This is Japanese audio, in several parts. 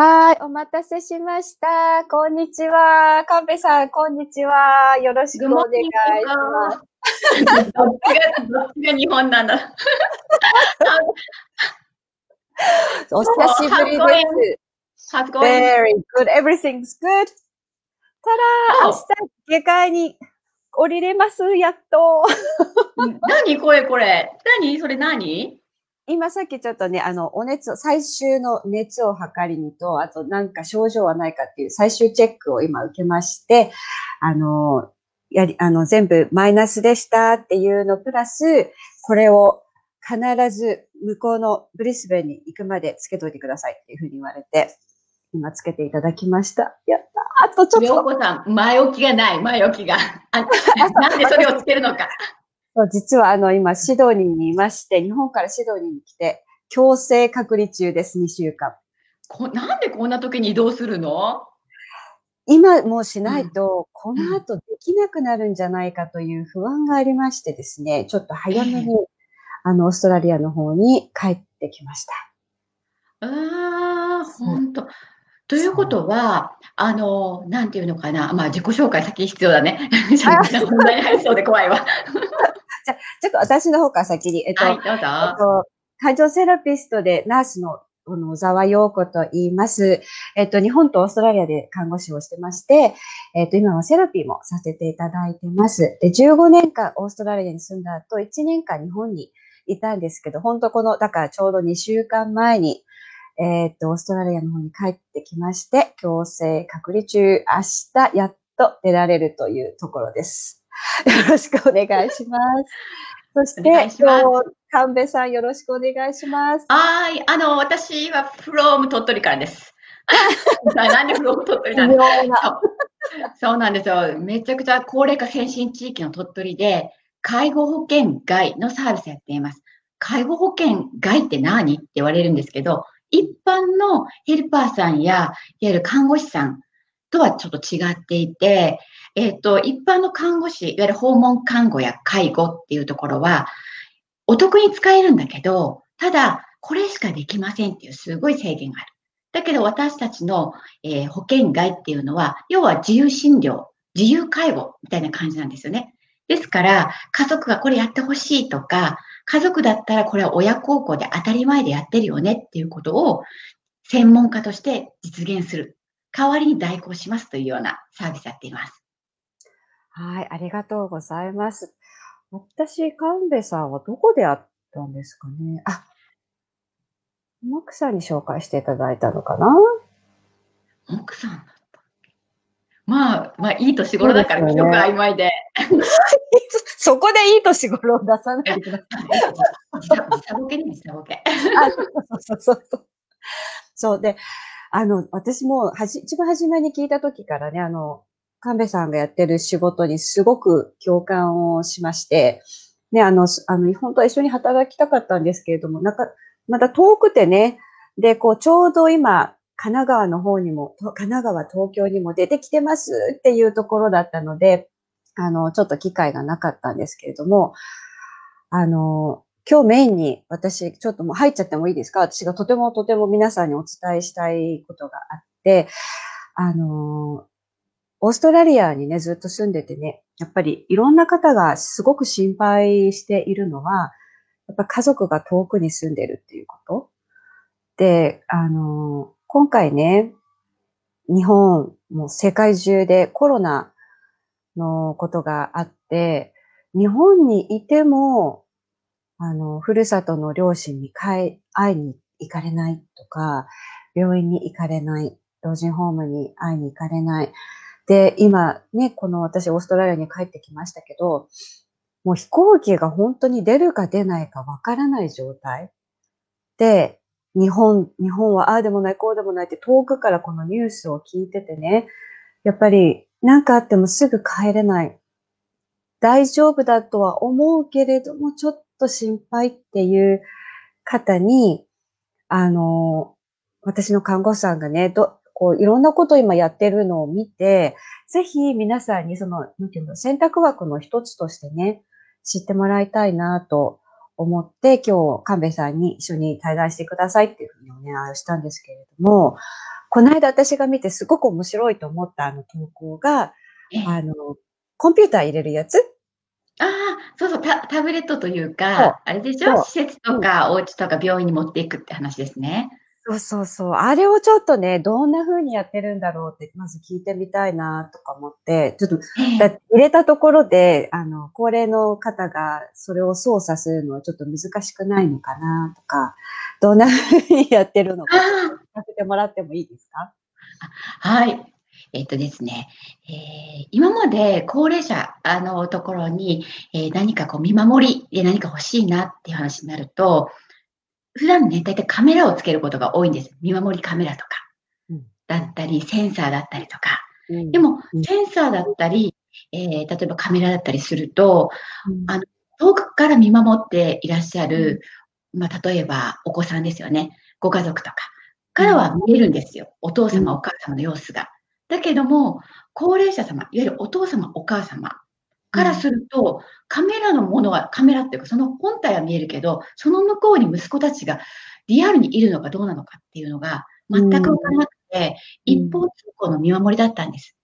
はい、お待たせしました。こんにちは。神戸さん、こんにちは。よろしくお願いします。どっちが、どっちが日本なんだ。お久しぶりです。Very good. Everything's good. ただ、明日、下界に降りれます。やっと。何？これこれ。何？それ何？今さっきちょっとね、あの、お熱、最終の熱を測りにと、あとなんか症状はないかっていう最終チェックを今受けまして、あの、やり、あの、全部マイナスでしたっていうのプラス、これを必ず向こうのブリスベンに行くまでつけといてくださいっていうふうに言われて、今つけていただきました。やったあとちょっと。ようこさん、前置きがない、前置きが。なんでそれをつけるのか。そう実はあの、今、シドニーにいまして、日本からシドニーに来て、強制隔離中です、2週間。こなんでこんな時に移動するの？今もうしないと、うん、この後できなくなるんじゃないかという不安がありましてですね、ちょっと早めに、あの、オーストラリアの方に帰ってきました。ああ、本当。ということは、あの、なんていうのかな、まあ、自己紹介先必要だね。問題入りそうで怖いわ。じゃちょっと私の方から先に、えっと、はい、どうぞ。えっと、感情セラピストでナースのこの小沢陽子と言います。えっと、日本とオーストラリアで看護師をしてまして、えっと、今はセラピーもさせていただいてます。で、15年間オーストラリアに住んだ後、1年間日本にいたんですけど、本当この、だからちょうど2週間前に、えっと、オーストラリアの方に帰ってきまして、強制隔離中、明日やっと出られるというところです。よろしくお願いします。そして、今日、神戸さんよろしくお願いします。はい。あの、私は from 鳥取からです。なんで from 鳥取なんです？かそうなんですよ。めちゃくちゃ高齢化先進地域の鳥取で、介護保険外のサービスやっています。介護保険外って何？って言われるんですけど、一般のヘルパーさんや、いわゆる看護師さんとはちょっと違っていて、えっ、ー、と、一般の看護師、いわゆる訪問看護や介護っていうところは、お得に使えるんだけど、ただ、これしかできませんっていうすごい制限がある。だけど私たちの、えー、保険外っていうのは、要は自由診療、自由介護みたいな感じなんですよね。ですから、家族がこれやってほしいとか、家族だったらこれは親孝行で当たり前でやってるよねっていうことを専門家として実現する。代わりに代行しますというようなサービスやっています。はい、ありがとうございます。私、神戸さんはどこで会ったんですかね？あ、奥さんに紹介していただいたのかな？奥さんまあ、まあ、いい年頃だから、記憶曖昧で。そこでいい年頃を出さないでください。時差ボケね、時差ボケ。そうそうそう。そうで、あの、私もはじ、一番初めに聞いた時からね、あの、神戸さんがやってる仕事にすごく共感をしまして、ね、あの、あの、本当は一緒に働きたかったんですけれども、なんか、また遠くてね、で、こう、ちょうど今、神奈川の方にも、神奈川、東京にも出てきてますっていうところだったので、あの、ちょっと機会がなかったんですけれども、あの、今日メインに私、ちょっともう入っちゃってもいいですか？私がとてもとても皆さんにお伝えしたいことがあって、あの、オーストラリアにね、ずっと住んでてね、やっぱりいろんな方がすごく心配しているのは、やっぱ家族が遠くに住んでるっていうことで、あの、今回ね、日本、もう世界中でコロナのことがあって、日本にいても、あの、ふるさとの両親に会いに行かれないとか、病院に行かれない、老人ホームに会いに行かれない。で、今ね、この私オーストラリアに帰ってきましたけど、もう飛行機が本当に出るか出ないかわからない状態で、日本、日本はああでもない、こうでもないって遠くからこのニュースを聞いててね、やっぱり何かあってもすぐ帰れない。大丈夫だとは思うけれども、ちょっと心配っていう方に、あの、私の看護師さんがね、ど、こう、いろんなことを今やってるのを見て、ぜひ皆さんにその、なんていうの、選択枠の一つとしてね、知ってもらいたいなと思って、今日、神戸さんに一緒に滞在してくださいっていうふうにお願いをしたんですけれども、この間私が見てすごく面白いと思ったあの投稿が、ええ。あの、コンピューター入れるやつ？ああ、そうそう、タタブレットというか、あれでしょ？施設とかお家とか病院に持っていくって話ですね。そうそうそう。あれをちょっとね、どんな風にやってるんだろうって、まず聞いてみたいなとか思って、ちょっと、入れたところで、あの、高齢の方がそれを操作するのはちょっと難しくないのかなとか、どんな風にやってるのか、あさせてもらってもいいですか？あ、はい。えっとですね、えー今まで高齢者あのところに、えー何かこう見守りで何か欲しいなっていう話になると、普段ね、大体カメラをつけることが多いんです。見守りカメラとかうん、だったり、センサーだったりとか。うんでもうん、センサーだったり、えー例えばカメラだったりすると、うんあ遠くから見守っていらっしゃる、まあ、例えばお子さんですよね。ご家族とかからは見えるんですよ。お父様、うんお母様の様子が。だけども、高齢者様、いわゆるお父様、お母様からすると、カメラのものは、カメラっていうか、その本体は見えるけど、その向こうに息子たちがリアルにいるのかどうなのかっていうのが全くわからなくて、うん。一方通行の見守りだったんです。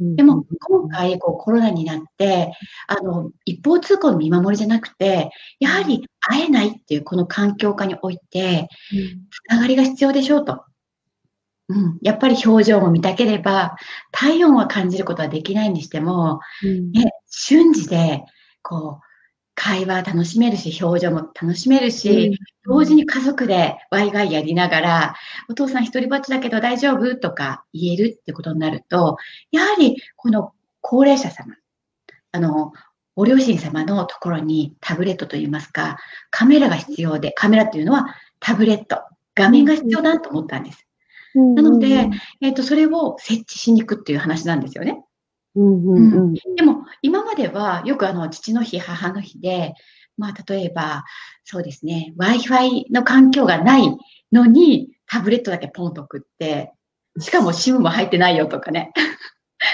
うん。でも、今回、こう、コロナになって、あの、一方通行の見守りじゃなくて、やはり会えないっていうこの環境下において、つながりが必要でしょうと。うん。やっぱり表情も見たければ、体温は感じることはできないにしても、うんね、瞬時で、こう、会話楽しめるし、表情も楽しめるし、同時に家族でワイワイやりながら、お父さん一人ぼっちだけど大丈夫？とか言えるってことになると、やはりこの高齢者様、あの、ご両親様のところにタブレットといいますか、カメラが必要で、カメラっていうのはタブレット、画面が必要だと思ったんです。うんなので、えっ、と、それを設置しに行くっていう話なんですよね。うんうんうんでも、今まではよくあの、父の日、母の日で、まあ、例えば、そうですね、Wi-Fi の環境がないのに、タブレットだけポンと送って、しかも SIM も入ってないよとかね。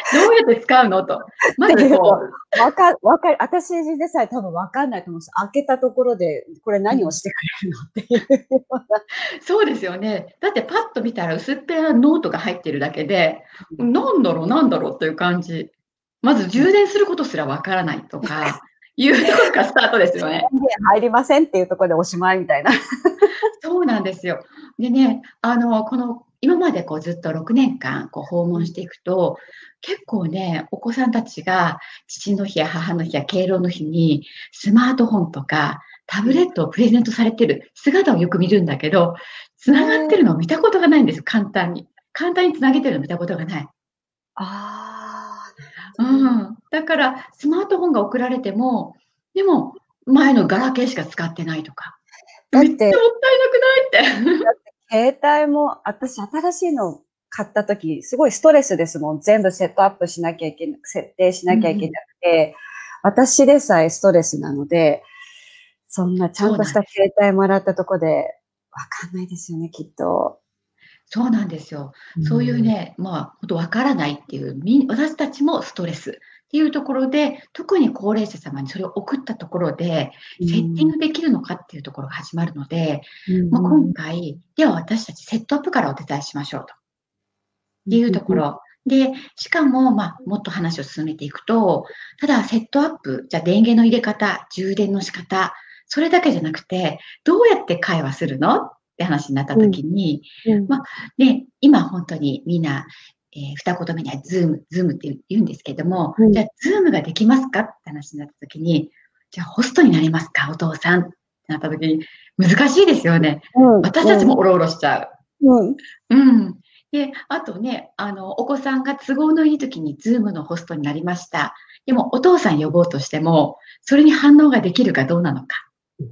どうやって使うのと。まずこう、わか、わかる。私でさえ多分わかんないと思うんです。開けたところで、これ何をしてくれるのっていうような。そうですよね。だってパッと見たら薄っぺらノートが入ってるだけで、なんだろう、なんだろうという感じ。まず充電することすらわからないとか、いうところからスタートですよね。入りませんっていうところでおしまいみたいな。そうなんですよ。でね、あの、この、今までこうずっと6年間こう訪問していくと、結構ね、お子さんたちが父の日や母の日や敬老の日にスマートフォンとかタブレットをプレゼントされてる姿をよく見るんだけど、つながってるのを見たことがないんですよ、簡単に。簡単につなげてるのを見たことがない。あう。ん。だから、スマートフォンが送られても、でも、前のガラケーしか使ってないとか。だってめっちゃもったいなくないって。携帯も、私新しいの買った時、すごいストレスですもん。全部セットアップしなきゃいけなく、設定しなきゃいけなくて、私でさえストレスなので、そんなちゃんとした携帯もらったとこで、わかんないですよね、きっと。そうなんですよ。そういうね、まあ、本当わからないっていう、み私たちもストレスっていうところで、特に高齢者様にそれを送ったところで、うん、セッティングできるのかっていうところが始まるので、うんまあ、今回、では私たちセットアップからお手伝いしましょうと。っていうとこ。ろ。で、しかも、まあ、もっと話を進めていくと、ただ、セットアップ、じゃあ電源の入れ方、充電の仕方、それだけじゃなくて、どうやって会話するの？って話になった時に、うんまで、今本当にみんな、えー二言目には Zoom、Zoom って言うんですけれども、うんじゃあ Zoom ができますかって話になった時に、じゃあホストになりますかお父さんってなった時に、難しいですよね。うん私たちもおろおろしちゃう。うん。うん。で、あとね、あの、お子さんが都合のいい時に Zoom のホストになりました。でも、お父さん呼ぼうとしても、それに反応ができるかどうなのか。っ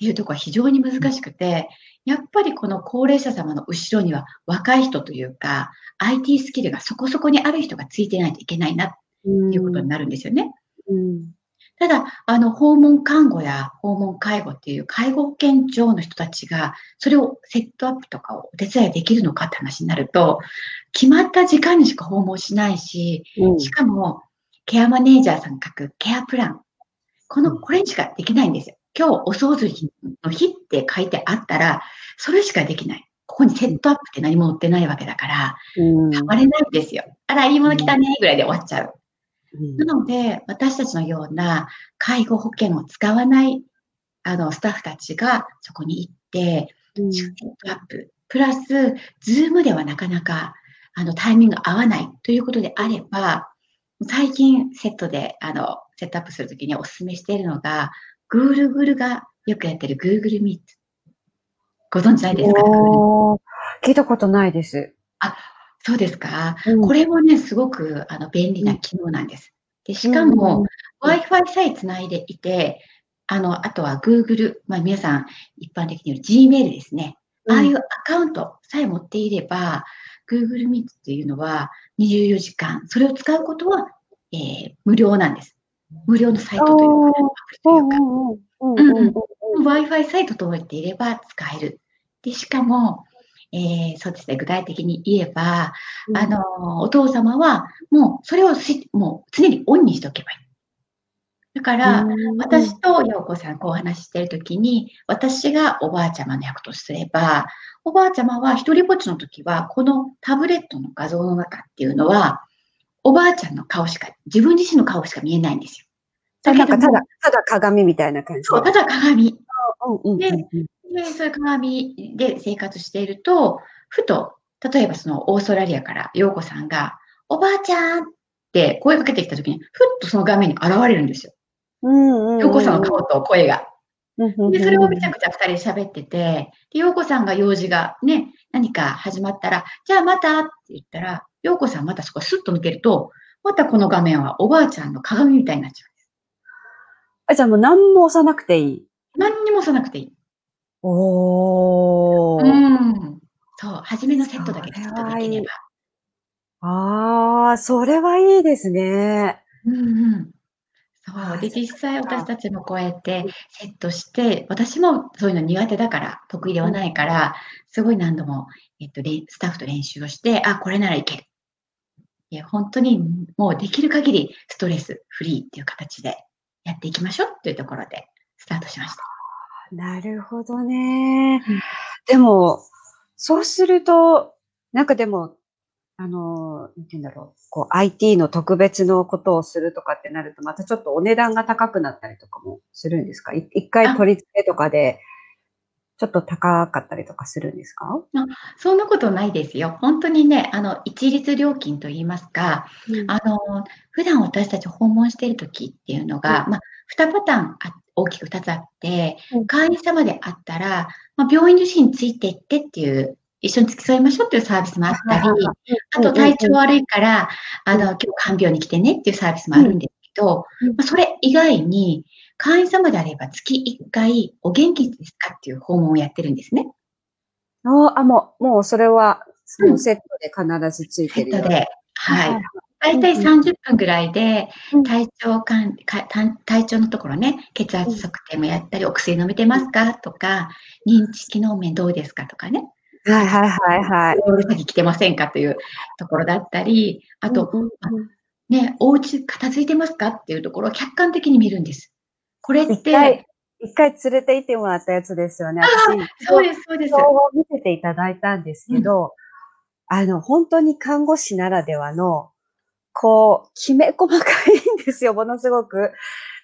ていうところは非常に難しくて、やっぱりこの高齢者様の後ろには若い人というか、IT スキルがそこそこにある人がついてないといけないなっていうことになるんですよね。うん。ただ、あの、訪問看護や訪問介護っていう介護保険庁の人たちが、それをセットアップとかをお手伝いできるのかって話になると、決まった時間にしか訪問しないし、うんしかも、ケアマネージャーさん書くケアプラン。この、これにしかできないんですよ。今日お掃除の日って書いてあったら、それしかできない。ここにセットアップって何も載ってないわけだから、うん買われないんですよ。あら、いいもの来たね、ぐらいで終わっちゃう。うんなので、私たちのような介護保険を使わない、あの、スタッフたちがそこに行って、うんセットアップ、プラス、 Zoom ではなかなか、あの、タイミング合わないということであれば、最近セットで、あの、セットアップするときにお勧めしているのが、Google がよくやってる Google Meet。ご存知ないですか？聞いたことないです。そうですか？うんこれもね、すごくあの便利な機能なんです。で、しかも、、Wi-Fi さえつないでいて、あの、あとは Google、まあ皆さん一般的に言う Gmail ですね。うんああいうアカウントさえ持っていれば、Google Meet っていうのは24時間、それを使うことは、えー無料なんです。無料のサイトというか、うんうんうんうんうん Wi-Fi さえ整えていれば使える。で、しかも、えーそうですね、具体的に言えば、うんあの、お父様は、もう、それをし、もう、常にオンにしておけばいい。だから、うん私と陽子さん、こうお話ししているときに、私がおばあちゃまの役とすれば、おばあちゃまは一人ぼっちのときは、このタブレットの画像の中っていうのは、おばあちゃんの顔しか、自分自身の顔しか見えないんですよ。あなんかたもだ、ただ鏡みたいな感じ。そう、ただ鏡。うんうんうんでで、そういう鏡で生活していると、ふと、例えばそのオーストラリアから陽子さんが、おばあちゃんって声かけてきたときに、ふっとその画面に現れるんですよ。うんうん子さんの顔と声が。で、それをめちゃくちゃ二人で喋ってて、で、陽子さんが用事がね、何か始まったら、じゃあまたって言ったら、陽子さんまたそこスッと抜けると、またこの画面はおばあちゃんの鏡みたいになっちゃあ、じゃあもう何も押さなくていい？う。何にも押さなくていい。おー。うん。そう、初めのセットだけきちっとできれば。ああ、それはいいですね。うんうん。そあう。で、実際私たちもこうやってセットして、私もそういうの苦手だから、得意ではないから、すごい何度も、えっと、スタッフと練習をして、あ、これならいける。いや、本当にもうできる限りストレスフリーっていう形でやっていきましょうというところでスタートしました。なるほどね。でも、そうすると、なんかでも、あの、なんて言うんだろう。こう、IT の特別のことをするとかってなると、またちょっとお値段が高くなったりとかもするんですか？一回取り付けとかで、ちょっと高かったりとかするんですか？そんなことないですよ。本当にね、あの、一律料金といいますか、あの、普段私たち訪問している時っていうのが、まあ、2パターンあ大きく2つあってうん、会員様であったら、まあ、病院受診についていってっていう、一緒に付き添いましょうっていうサービスもあったり、あと体調悪いから、あの、今日看病に来てねっていうサービスもあるんですけど、うん。まあ、それ以外に、会員様であれば月1回お元気ですかっていう訪問をやってるんですね。ああ、もう、もうそれは、うんもうセットで必ずついセてるような。ットで。はい。い。大体うん30分ぐらいでうん、体調管理、か体体調のところね、血圧測定もやったり、お薬飲めてますかとか、認知機能面どうですかとかね、はいはいはいはい。オール先来てませんかというところだったり、あと、うんうんね、お家片付いてますかっていうところを客観的に見るんです。これって、一回、一回連れて行ってもらったやつですよね。私、そうです、そうです。を見せていただいたんですけど、あの、本当に看護師ならではの、こう、きめ細かいんですよ、ものすごく。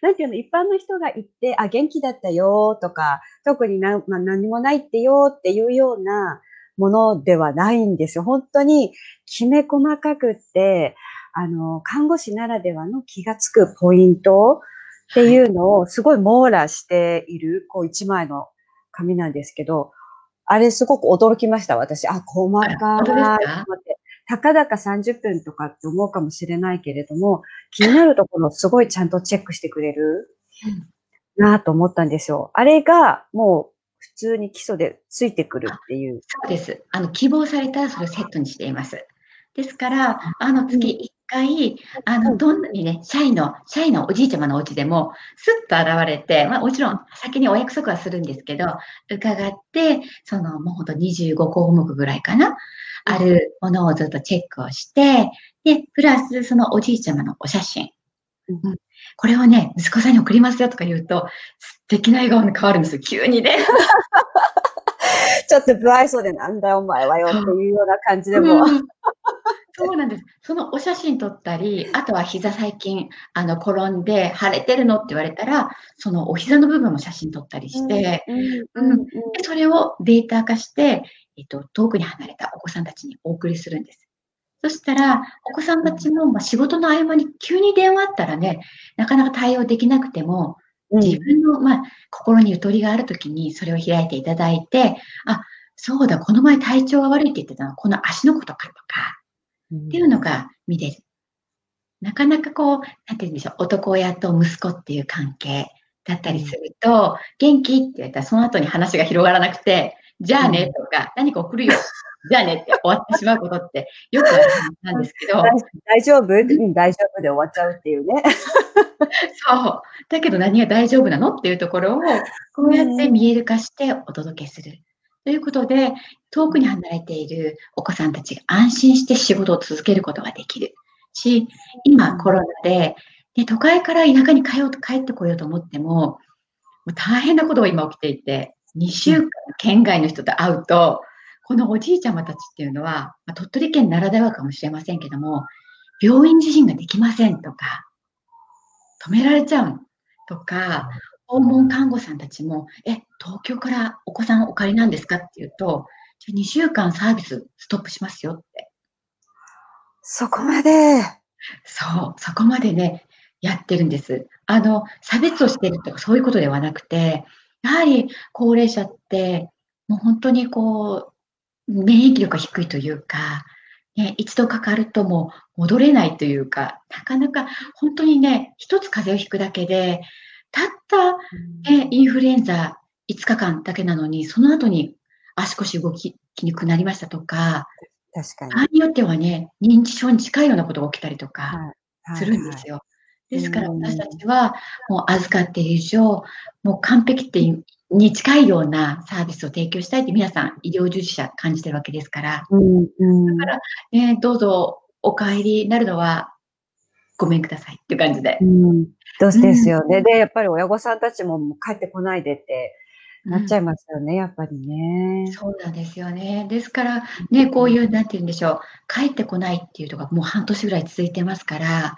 なんていうの、一般の人が行って、あ、元気だったよとか、特にな、まあ、何もないってよっていうようなものではないんですよ。本当にきめ細かくって、あの、看護師ならではの気がつくポイントっていうのをすごい網羅している、こう一枚の紙なんですけど、あれすごく驚きました、私。あ、細かい。と思ってたかだか30分とかって思うかもしれないけれども、気になるところをすごいちゃんとチェックしてくれるなと思ったんですよ。あれがもう普通に基礎でついてくるっていう。そうです。あの、希望されたらそれをセットにしています。ですから、あの、月1回、あの、うん。どんなにね、社員の、社員のおじいちゃまのお家でも、スッと現れて、まあ、もちろん先にお約束はするんですけど、伺って、その、もうほんと25項目ぐらいかな、あるものをずっとチェックをして、で、プラス、そのおじいちゃまのお写真。うん。うん。これをね、息子さんに送りますよとか言うと、素敵な笑顔に変わるんですよ、急にね。ちょっと不愛想でなんだよお前はよっていうような感じでも。うんそうなんです。そのお写真撮ったり、あとは膝最近、あの、転んで腫れてるのって言われたら、そのお膝の部分も写真撮ったりして、うん、それをデータ化して、えっと、遠くに離れたお子さんたちにお送りするんです。そしたら、お子さんたちも、まあ、仕事の合間に急に電話あったらね、なかなか対応できなくても、自分の、まあ、心にゆとりがあるときにそれを開いていただいて、あ、そうだ、この前体調が悪いって言ってたのは、この足のことかとか、っていうのが見れる。なかなかこう、なんて言うんでしょう、男親と息子っていう関係だったりすると、元気って言われたらその後に話が広がらなくて、じゃあねとか、何か送るよ。じゃあねって終わってしまうことってよくあるなんですけど。大丈夫、うん、大丈夫で終わっちゃうっていうね。そう。だけど何が大丈夫なのっていうところを、こうやって見える化してお届けする。ということで、遠くに離れているお子さんたちが安心して仕事を続けることができるし、今コロナで、で都会から田舎に帰う帰ってこようと思っても、もう大変なことが今起きていて、2週間県外の人と会うと、このおじいちゃまたちっていうのは、まあ、鳥取県ならではかもしれませんけども、病院受診ができませんとか、止められちゃうとか、訪問看護さんたちも、え、東京からお子さんお借りなんですかって言うと、じゃ2週間サービスストップしますよって。そこまで。そう、そこまでね、やってるんです。あの、差別をしてるとかそういうことではなくて、やはり高齢者って、もう本当にこう、免疫力が低いというか、ね、一度かかるともう戻れないというか、なかなか本当にね、一つ風邪をひくだけで、たった、ね、インフルエンザ5日間だけなのに、その後に足腰動きにくくなりましたとか、確かに。場合によってはね、認知症に近いようなことが起きたりとかするんですよ。ですから私たちはもう預かっている以上、もう完璧ってに近いようなサービスを提供したいって皆さん医療従事者感じてるわけですから。うんうん、だから、ね、どうぞお帰りになるのはごめんくださいっていう感じで。うん、どうですよね。うん、で、やっぱり親御さんたちももう帰ってこないでってなっちゃいますよね、うん、やっぱりね。そうなんですよね。ですから、ね、こういう、なんて言うんでしょう、帰ってこないっていうのがもう半年ぐらい続いてますから、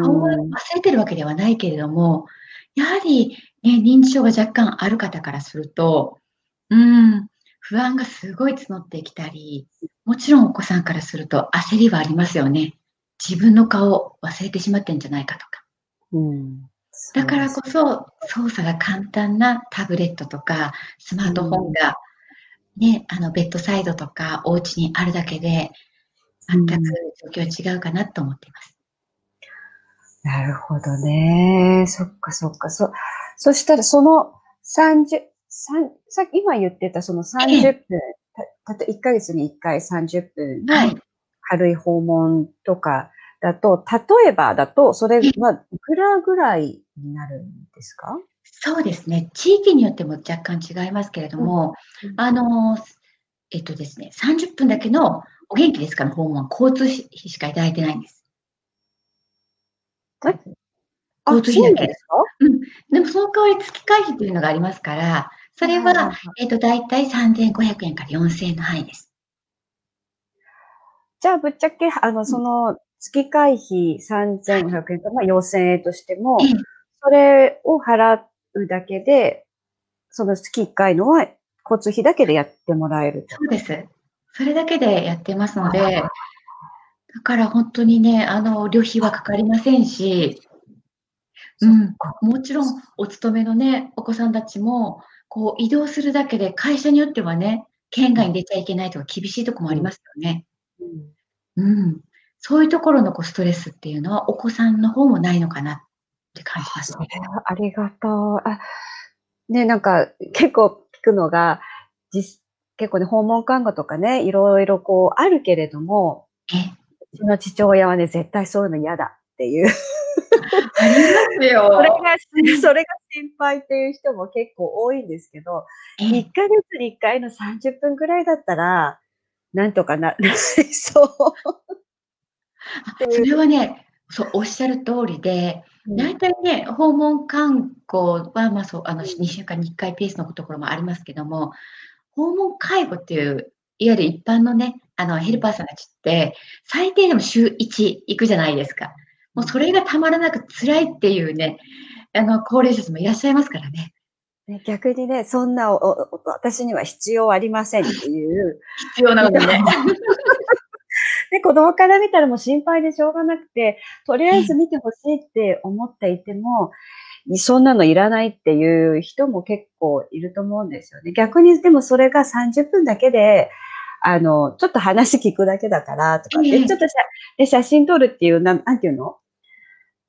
顔は忘れてるわけではないけれども、やはり、ね、認知症が若干ある方からすると、うん、不安がすごい募ってきたり、もちろんお子さんからすると焦りはありますよね。自分の顔を忘れてしまってんじゃないかとか。うんだからこそ操作が簡単なタブレットとかスマートフォンが、ね、あのベッドサイドとかお家にあるだけで全く状況は違うかなと思っています。なるほどね。そっかそっか。そ、そしたらその30、さっき今言ってたその30分、たた1ヶ月に1回30分の軽い訪問とかだと、例えばだと、それはいくらぐらいになるんですか？そうですね。地域によっても若干違いますけれども、うん、あの、えっとですね、30分だけのお元気ですかの訪問は。交通費しかいただいてないんです。交通費だけです。か？うん。でもその代わり月会費というのがありますから、それは、えっと、だいたい3500円から4000円の範囲です。じゃあ、ぶっちゃけ、あの、その、月会費3500円か、まあ4000円としても、それを払うだけで、その月1回のは交通費だけでやってもらえるそうです。それだけでやってますので、だから本当にね、あの、旅費はかかりませんし、うん、もちろんお勤めのね、お子さんたちも、こう移動するだけで会社によってはね、県外に出ちゃいけないとか厳しいとこもありますよね。うん。うん、そういうところのこうストレスっていうのはお子さんの方もないのかなって感じますね。ありがとう。あ、ね、なんか結構聞くのが、実結構ね、訪問看護とかね、いろいろこうあるけれども、うちの父親はね、絶対そういうの嫌だっていう。ありますよ。それが、それが心配っていう人も結構多いんですけど、1ヶ月に1回の30分ぐらいだったら、なんとかな、なりそう。それはね、そう、おっしゃる通りで、大体ね、訪問看護は、まあそう、あの、2週間に1回ペースのところもありますけども、訪問介護っていう、いわゆる一般のね、あの、ヘルパーさんたちって、最低でも週1行くじゃないですか。もうそれがたまらなく辛いっていうね、あの、高齢者もいらっしゃいますからね。逆にね、そんなお私には必要ありませんっていう。必要なのね。で、子供から見たらもう心配でしょうがなくて、とりあえず見てほしいって思っていても、そんなのいらないっていう人も結構いると思うんですよね。逆にでもそれが30分だけで、あの、ちょっと話聞くだけだからとかで、ちょっと写写真撮るっていう、なん、なんていうの？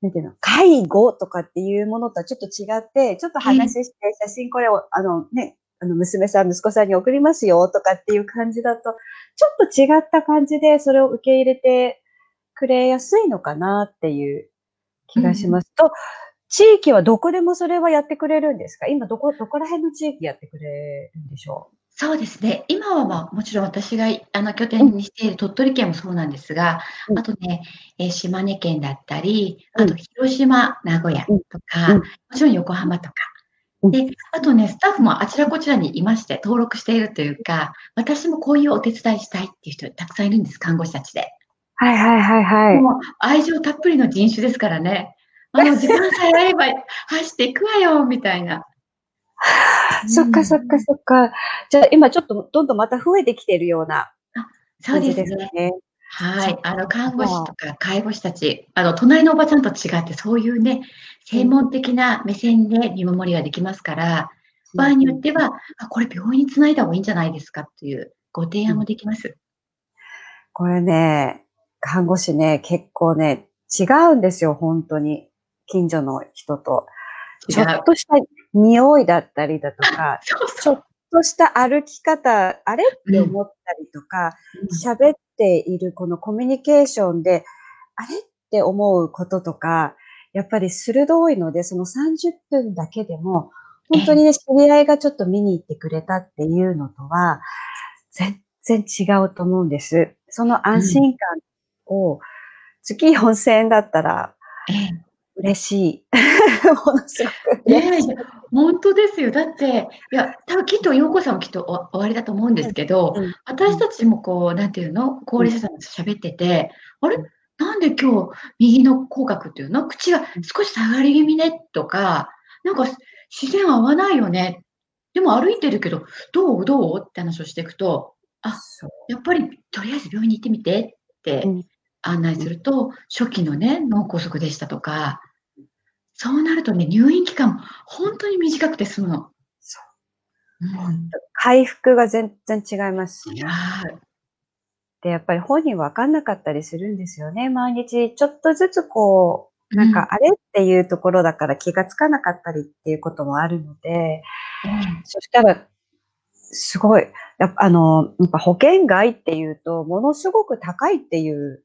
なんていうの？介護とかっていうものとはちょっと違って、ちょっと話して、写真これを、あのね、あの、娘さん、息子さんに送りますよとかっていう感じだと、ちょっと違った感じでそれを受け入れてくれやすいのかなっていう気がします。うん、と、地域はどこでもそれはやってくれるんですか？今どこ、どこら辺の地域やってくれるんでしょう？そうですね。今は、まあ、もちろん私があの拠点にしている鳥取県もそうなんですが、うん、あとね、えー、島根県だったり、あと広島、名古屋とか、うん、もちろん横浜とか。で、あとね、スタッフもあちらこちらにいまして、登録しているというか、私もこういうお手伝いしたいっていう人たくさんいるんです、看護師たちで。はいはいはいはい。もう愛情たっぷりの人種ですからね。あの、時間さえあれば 走っていくわよ、みたいな。そっかそっかそっか。じゃあ今ちょっとどんどんまた増えてきてるようなそうですね。はい。あの、看護師とか介護士たち、あの、隣のおばちゃんと違って、そういうね、専門的な目線で見守りができますから、場合によっては、あ、これ病院につないだ方がいいんじゃないですかというご提案もできます。これね、看護師ね、結構ね、違うんですよ、本当に。近所の人と。ちょっとした匂いだったりだとか、そうそうちょっとした歩き方、あれ？って思ったりとか、喋、うん、っているこのコミュニケーションで、あれって思うこととか、やっぱり鋭いので、その30分だけでも、本当にね、知り合いがちょっと見に行ってくれたっていうのとは、全然違うと思うんです。その安心感を、月4000円だったら、嬉しい。ものすごく。いやい。や、本当ですよ。だって、いや、多分きっと陽子さんもきっとお終わりだと思うんですけど、うん。うん、私たちもこう、なんていうの、高齢者さんと喋ってて、あれ？なんで今日、右の口角っていうの？口が少し下がり気味ね？とか、なんか自然合わないよね？でも歩いてるけど、どう？どう？って話をしていくと、あ、やっぱりとりあえず病院に行ってみてって案内すると、初期のね、脳梗塞でしたとか、そうなるとね、入院期間本当に短くて済むの。そう。うん、回復が全然違いますしね。で、やっぱり本人分かんなかったりするんですよね。毎日ちょっとずつこう、なんか、あれっていうところだから気がつかなかったりっていうこともあるので、うん、そしたら、すごい、やっぱあの、やっぱ保険外っていうと、ものすごく高いっていう、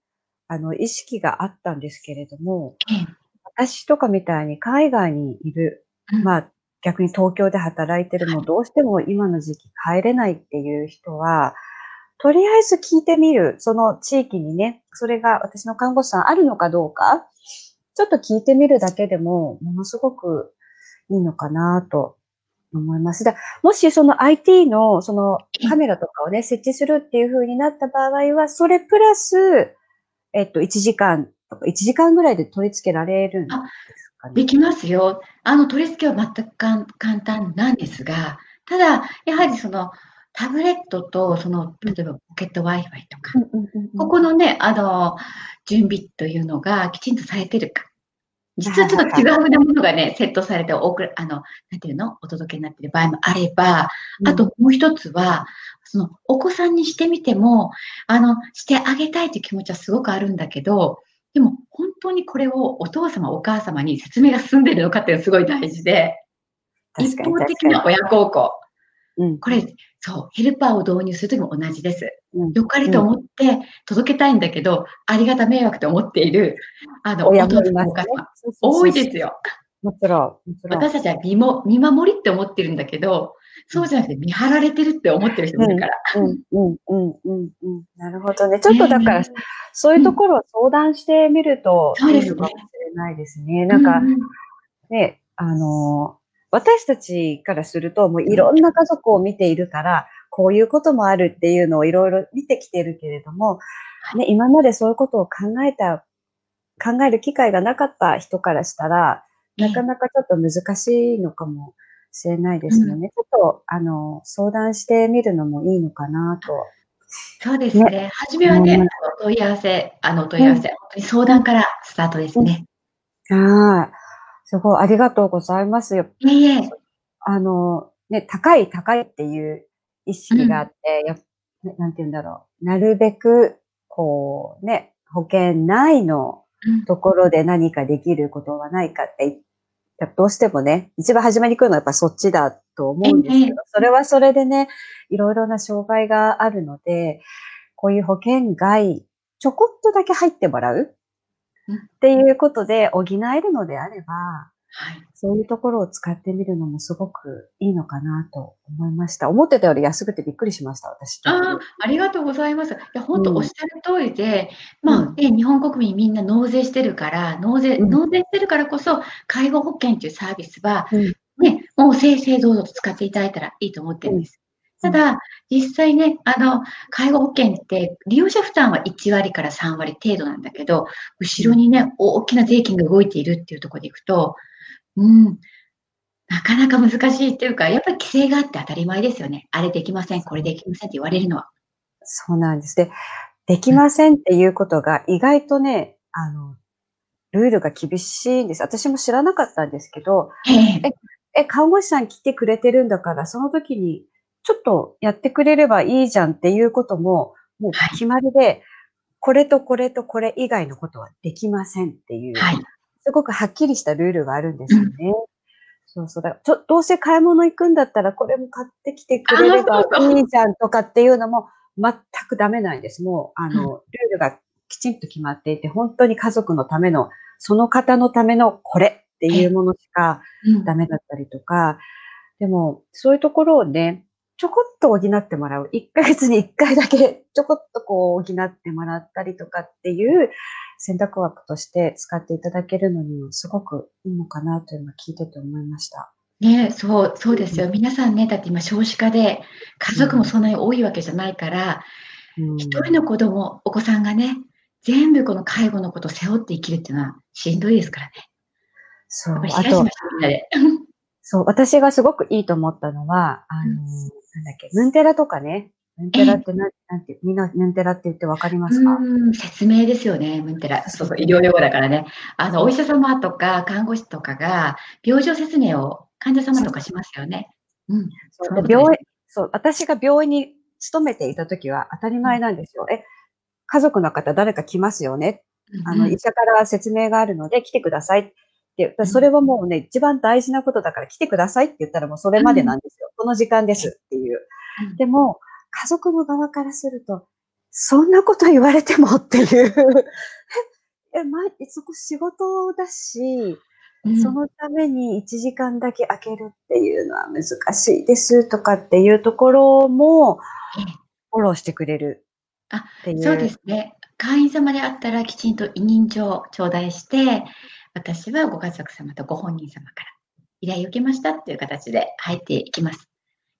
あの、意識があったんですけれども、うん私とかみたいに海外にいる、まあ逆に東京で働いてるもどうしても今の時期帰れないっていう人は、とりあえず聞いてみる。その地域にね、それが私の看護師さんあるのかどうか、ちょっと聞いてみるだけでも、ものすごくいいのかなと思います。だもしその IT のそのカメラとかをね、設置するっていう風になった場合は、それプラス、えっと、1時間1時間ぐらいで取り付けられるんですかね。できますよ。あの、取り付けは全く簡単なんですが、ただ、やはりその、タブレットと、その、例えばポケット Wi-Fi とか、ここのね、あの、準備というのがきちんとされてるか。実はちょっと違うものがね、セットされて、おくあの、なんていうの？お届けになっている場合もあれば、あともう一つは、その、お子さんにしてみても、あの、してあげたいという気持ちはすごくあるんだけど、でも本当にこれをお父様、お母様に説明が進んでるのかっていうのがすごい大事で、一方的な親孝行。うん、これ、そう、ヘルパーを導入するときも同じです。うん、よかれと思って届けたいんだけど、ありがた迷惑と思っている、あの、親もいます、ね、多いですよ。もちろん。私たちは見も見守りって思ってるんだけど、そうじゃなくて見張られてるって思ってる人もいるから。うん、うん、うん、うん、うん。なるほどね。ちょっとだから、そういうところを相談してみると、そうですね。かもしれないですね。なんか、ね、あの、私たちからすると、もういろんな家族を見ているから、こういうこともあるっていうのをいろいろ見てきてるけれども、ね、今までそういうことを考えた、考える機会がなかった人からしたら、なかなかちょっと難しいのかもしれないですよね。うん、ちょっと、あの、相談してみるのもいいのかなと。そうですね。ね初めはね、うん、問い合わせ、あの、問い合わせ、うん、本当に相談からスタートですね。ああ、すごい、ありがとうございますよ。いえいえ。あの、ね、高い高いっていう意識があって、やなんて言うんだろう。なるべく、こうね、保険内のところで何かできることはないかってどうしてもね、一番初めに来るのはやっぱそっちだと思うんですけど、それはそれでね、いろいろな障害があるので、こういう保険外、ちょこっとだけ入ってもらうっていうことで補えるのであれば、はい、そういうところを使ってみるのもすごくいいのかなと思いました。思ってたより安くてびっくりしました、私。ああ、ありがとうございます。いや、本当おっしゃる通りで、うん、まあ、ね、日本国民みんな納税してるから、納税、うん、納税してるからこそ、介護保険というサービスは、うん、ね、もう正々堂々と使っていただいたらいいと思ってるんです。ただ、実際ね、あの、介護保険って利用者負担は1割から3割程度なんだけど、後ろにね、大きな税金が動いているっていうところでいくと、うん、なかなか難しいっていうか、やっぱり規制があって当たり前ですよね。あれできません、これできませんって言われるのは。そうなんです。で、できませんっていうことが意外とね、あの、ルールが厳しいんです。私も知らなかったんですけど、え、え、看護師さん来てくれてるんだから、その時にちょっとやってくれればいいじゃんっていうことも、もう決まりで、はい、これとこれとこれ以外のことはできませんっていう、はい、すごくはっきりしたルールがあるんですよね。うん、そうそうだちょ。どうせ買い物行くんだったらこれも買ってきてくれればいいじゃんとかっていうのも全くダメなんです。もう、あの、ルールがきちんと決まっていて、本当に家族のための、その方のためのこれっていうものしかダメだったりとか、でも、そういうところをね、ちょこっと補ってもらう。1ヶ月に1回だけちょこっとこう補ってもらったりとかっていう選択枠として使っていただけるのにもすごくいいのかなというのは聞いてて思いました。ねそう、そうですよ。皆さんね、だって今少子化で家族もそんなに多いわけじゃないから、一、うん、人の子供、お子さんがね、全部この介護のことを背負って生きるっていうのはしんどいですからね。そう。あと、そう、私がすごくいいと思ったのは、あの、うんなんだっけ、ムンテラとかね。ムンテラってな、なんて、みんなムンテラって言ってわかりますか？説明ですよね、ムンテラ。そうそう、医療用語だからね。あの、お医者様とか看護師とかが、病状説明を患者様とかしますよね。うん。そう病院、そう、私が病院に勤めていた時は当たり前なんですよ。え、家族の方誰か来ますよね？あの、医者から説明があるので来てください。で、それはもうね、一番大事なことだから来てくださいって言ったらもうそれまでなんですよ。この時間ですっていう。でも、家族の側からすると、そんなこと言われてもっていう え、ま、そこ仕事だし、そのために1時間だけ開けるっていうのは難しいですとかっていうところも、フォローしてくれるあ、そうですね。会員様であったらきちんと委任状頂戴して、私はご家族様とご本人様から依頼を受けましたっていう形で入っていきます。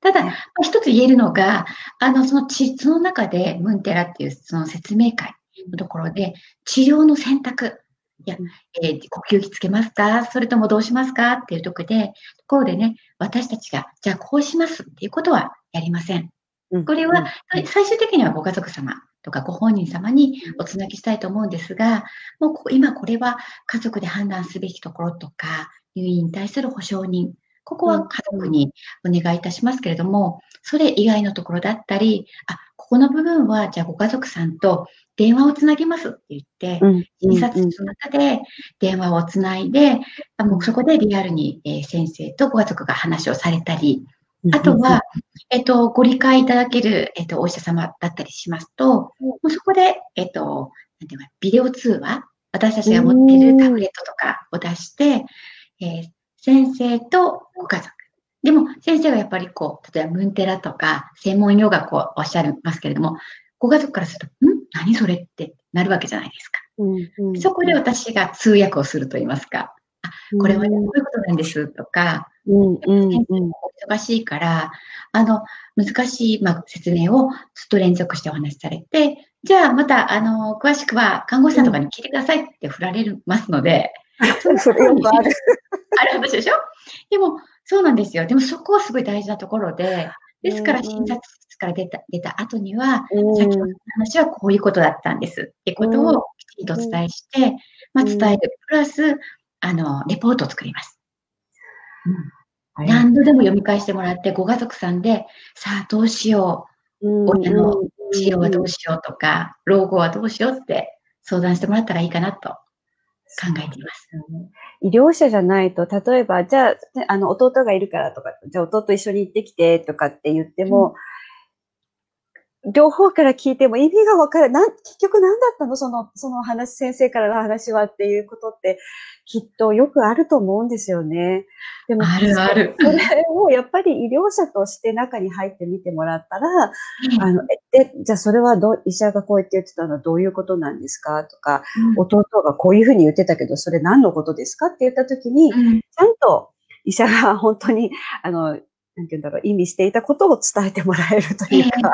ただ、一つ言えるのが、あの、その地、その中で、ムンテラっていうその説明会のところで、治療の選択、いや、えー、呼吸器つけますか？それともどうしますか？っていうところで、ところでね、私たちが、じゃあこうしますっていうことはやりません。これは、最終的にはご家族様とかご本人様におつなぎしたいと思うんですが、もう今これは家族で判断すべきところとか、入院に対する保証人、ここは家族にお願いいたしますけれども、それ以外のところだったり、あ、ここの部分は、じゃあご家族さんと電話をつなぎますって言って、診察室の中で電話をつないで、あもうそこでリアルに、え先生とご家族が話をされたり、あとは、えっと、ご理解いただける、えっと、お医者様だったりしますと、もうそこで、えっと、なんていうか、ビデオ通話、私たちが持っているタブレットとかを出して、えー、先生とご家族。でも、先生はやっぱりこう、例えばムンテラとか、専門医療学をおっしゃりますけれども、ご家族からすると、ん？何それ？ってなるわけじゃないですか。うんそこで私が通訳をすると言いますか、あ、これはこういうことなんですとか、うんうんうん。忙しいから、あの、難しい、まあ、説明をずっと連続してお話しされて、じゃあまた、あの、詳しくは看護師さんとかに聞いてくださいって振られますので、それよくある。ある話でしょ？でも、そうなんですよ。でもそこはすごい大事なところで、ですから診察室から出た、出た後には、うん。先ほどの話はこういうことだったんです。ってことをきちんとお伝えして、まあ、伝える。プラス、あの、レポートを作ります。うん。はい何度でも読み返してもらって、ご家族さんで、さあどうしようん。親の治療はどうしようとか、老後はどうしようって相談してもらったらいいかなと考えています。医療者じゃないと、例えば、じゃあ、ねあの、弟がいるからとか、じゃあ弟一緒に行ってきてとかって言っても、両方から聞いても意味がわからない。結局何だったの？その、その話、先生からの話はっていうことって、きっとよくあると思うんですよね。でも、あるある。それをやっぱり医療者として中に入ってみてもらったら、あの、え、で、じゃあそれはどう、医者がこう言って言ってたの？はどういうことなんですか？とか、弟がこういうふうに言ってたけど、それ何のことですか？って言ったときに、ちうん。ゃんと医者が本当に、あの、なんて言うんだろう、意味していたことを伝えてもらえるというか、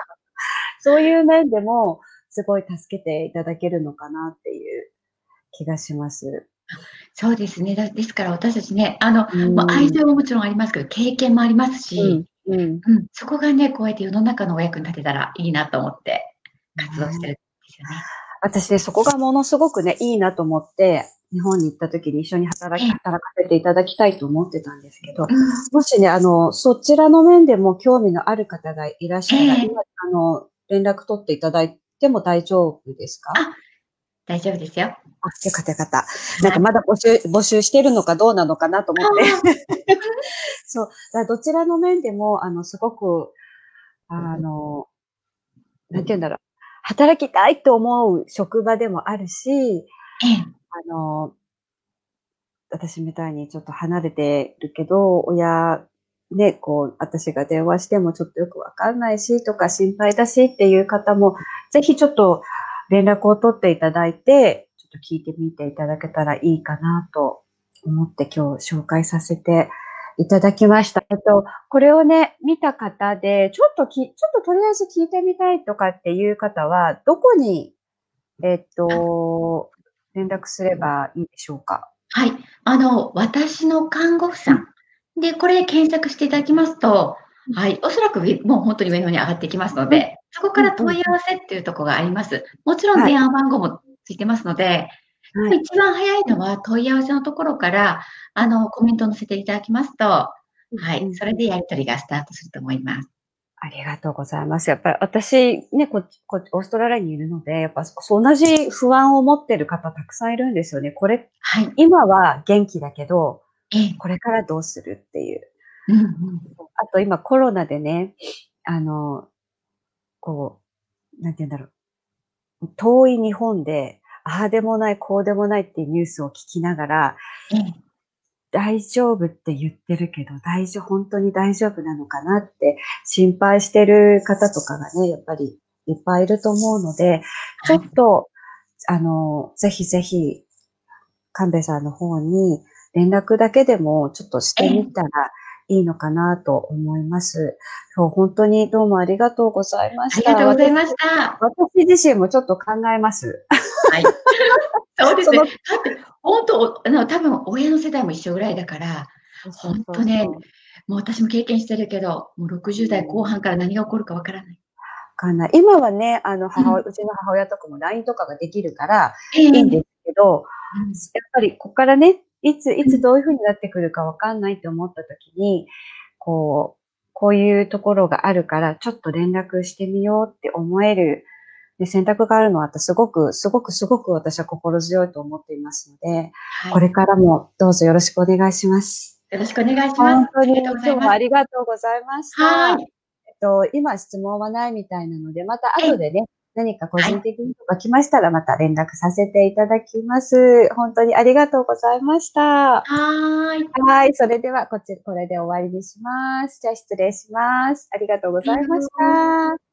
そういう面でも、すごい助けていただけるのかなっていう気がします。そうですね。だですから私たちね、あの、うんもう愛情ももちろんありますけど、経験もありますし、うん。うん。うんそこがね、こうやって世の中のお役に立てたらいいなと思って活動してるんですよね。私ね、そこがものすごくね、いいなと思って、日本に行った時に一緒に働き、ええ働かせていただきたいと思ってたんですけど、もしね、あの、そちらの面でも興味のある方がいらっしゃるら、ええ今、あの、連絡取っていただいても大丈夫ですか？あ大丈夫ですよ。あ、よかったよかった。なんかまだ募集、募集してるのかどうなのかなと思って。そう。どちらの面でも、あの、すごく、あの、なんて言うんだろう。働きたいと思う職場でもあるし、ええあの、私みたいにちょっと離れてるけど、親、ね、こう、私が電話してもちょっとよくわかんないし、とか心配だしっていう方も、ぜひちょっと連絡を取っていただいて、ちょっと聞いてみていただけたらいいかなと思って今日紹介させていただきました。えっと、これをね、見た方で、ちょっとき、ちょっととりあえず聞いてみたいとかっていう方は、どこに、えっと、連絡すればいいでしょうか？はい。あの、私の看護婦さん。で、これ検索していただきますと、はい。おそらく上もう本当に上の方に上がってきますので、そこから問い合わせっていうところがあります。もちろんはい電話番号もついてますので、はい。一番早いのは問い合わせのところから、あの、コメントを載せていただきますと、はうんい。それでやり取りがスタートすると思います。ありがとうございます。やっぱり私、ね、こっち、こっちオーストラリアにいるので、やっぱ同じ不安を持ってる方たくさんいるんですよね。これ、はい。今は元気だけど、ええ。これからどうするっていう。うんうん。あと今コロナでね、あの、こう、なんて言うんだろう。遠い日本で、ああでもない、こうでもないっていうニュースを聞きながら、ええ。大丈夫って言ってるけど、大丈夫、本当に大丈夫なのかなって心配してる方とかがね、やっぱりいっぱいいると思うので、ちょっと、あの、ぜひぜひ、神戸さんの方に連絡だけでもちょっとしてみたらいいのかなと思います。そう、本当にどうもありがとうございまありした。がとうございました。私私自身もちょっと考えます。はい。そうですね。だって、本当、あの、多分親の世代も一緒ぐらいだから、本当ねもう私も経験してるけど、もう60代後半から何が起こるかわからない。わかんない。今はね、あの、母親、うちの母親とかも LINE とかができるから、ええいいんですけど、うんやっぱりここからね、いつ、いつどういう風になってくるかわかんないって思った時に、こう、こういうところがあるから、ちょっと連絡してみようって思える、ね、選択があるのは、すごく、すごく、すごく私は心強いと思っていますので、はいこれからもどうぞよろしくお願いします。よろしくお願いします。本当に。今日もありがとうございました。はい。えっと、今質問はないみたいなので、また後でね、何か個人的にとか来ましたらまた連絡させていただきます。本当にありがとうございました。はーい。はい。それでは、こっち、これで終わりにします。じゃあ失礼します。ありがとうございました。